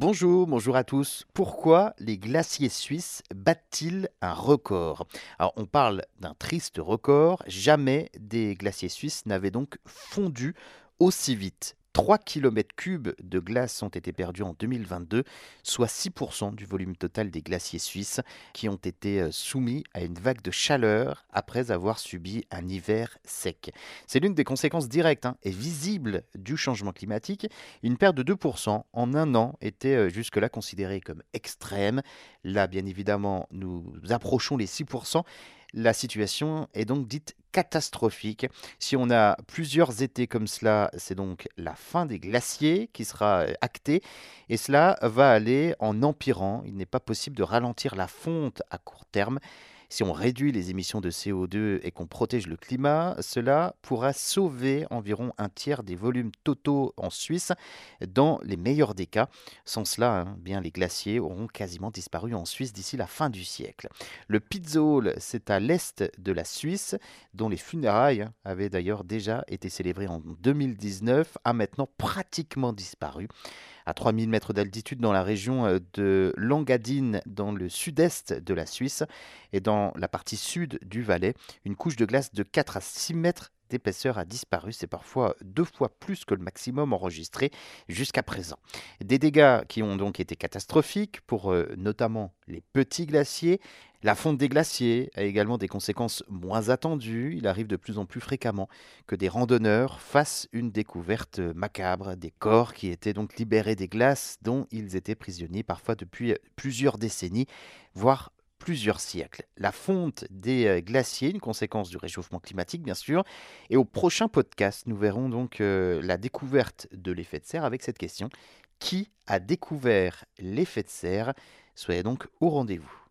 Bonjour, bonjour à tous. Pourquoi les glaciers suisses battent-ils un record? Alors on parle d'un triste record. Jamais des glaciers suisses n'avaient donc fondu aussi vite. 3 km3 de glace ont été perdus en 2022, soit 6% du volume total des glaciers suisses qui ont été euh, soumis à une vague de chaleur après avoir subi un hiver sec. C'est l'une des conséquences directes hein, et visibles du changement climatique. Une perte de 2% en un an était euh, jusque-là considérée comme extrême. Là, bien évidemment, nous approchons les 6% la situation est donc dite catastrophique. Si on a plusieurs étés comme cela, c'est donc la fin des glaciers qui sera euh, actée et cela va aller en empirant. Il n'est pas possible de ralentir la fonte à court terme. Si on réduit les émissions de CO2 et qu'on protège le climat, cela pourra sauver environ un tiers des volumes totaux en Suisse dans les meilleurs des cas. Sans cela, hein, bien les glaciers auront quasiment disparu en Suisse d'ici la fin du siècle. Le Pizzole, c'est à l'est de la Suisse, dont les funérailles hein, avaient d'ailleurs déjà été célébrées en 2019, a maintenant pratiquement disparu à 3000 mètres d'altitude dans la région euh, de Langadine, dans le sud-est de la Suisse, et dans la partie sud du Valais, une couche de glace de 4 à 6 mètres d'épaisseur a disparu. C'est parfois deux fois plus que le maximum enregistré jusqu'à présent. Des dégâts qui ont donc été catastrophiques pour euh, notamment les petits glaciers. La fonte des glaciers a également des conséquences moins attendues. Il arrive de plus en plus fréquemment que des randonneurs fassent une découverte macabre des corps qui étaient donc libérés des glaces dont ils étaient prisonniers parfois depuis plusieurs décennies, voire plusieurs siècles. La fonte des euh, glaciers, une conséquence du réchauffement climatique bien sûr. Et au prochain podcast, nous verrons donc euh, la découverte de l'effet de serre avec cette question. Qui a découvert l'effet de serre? Soyez donc au rendez-vous.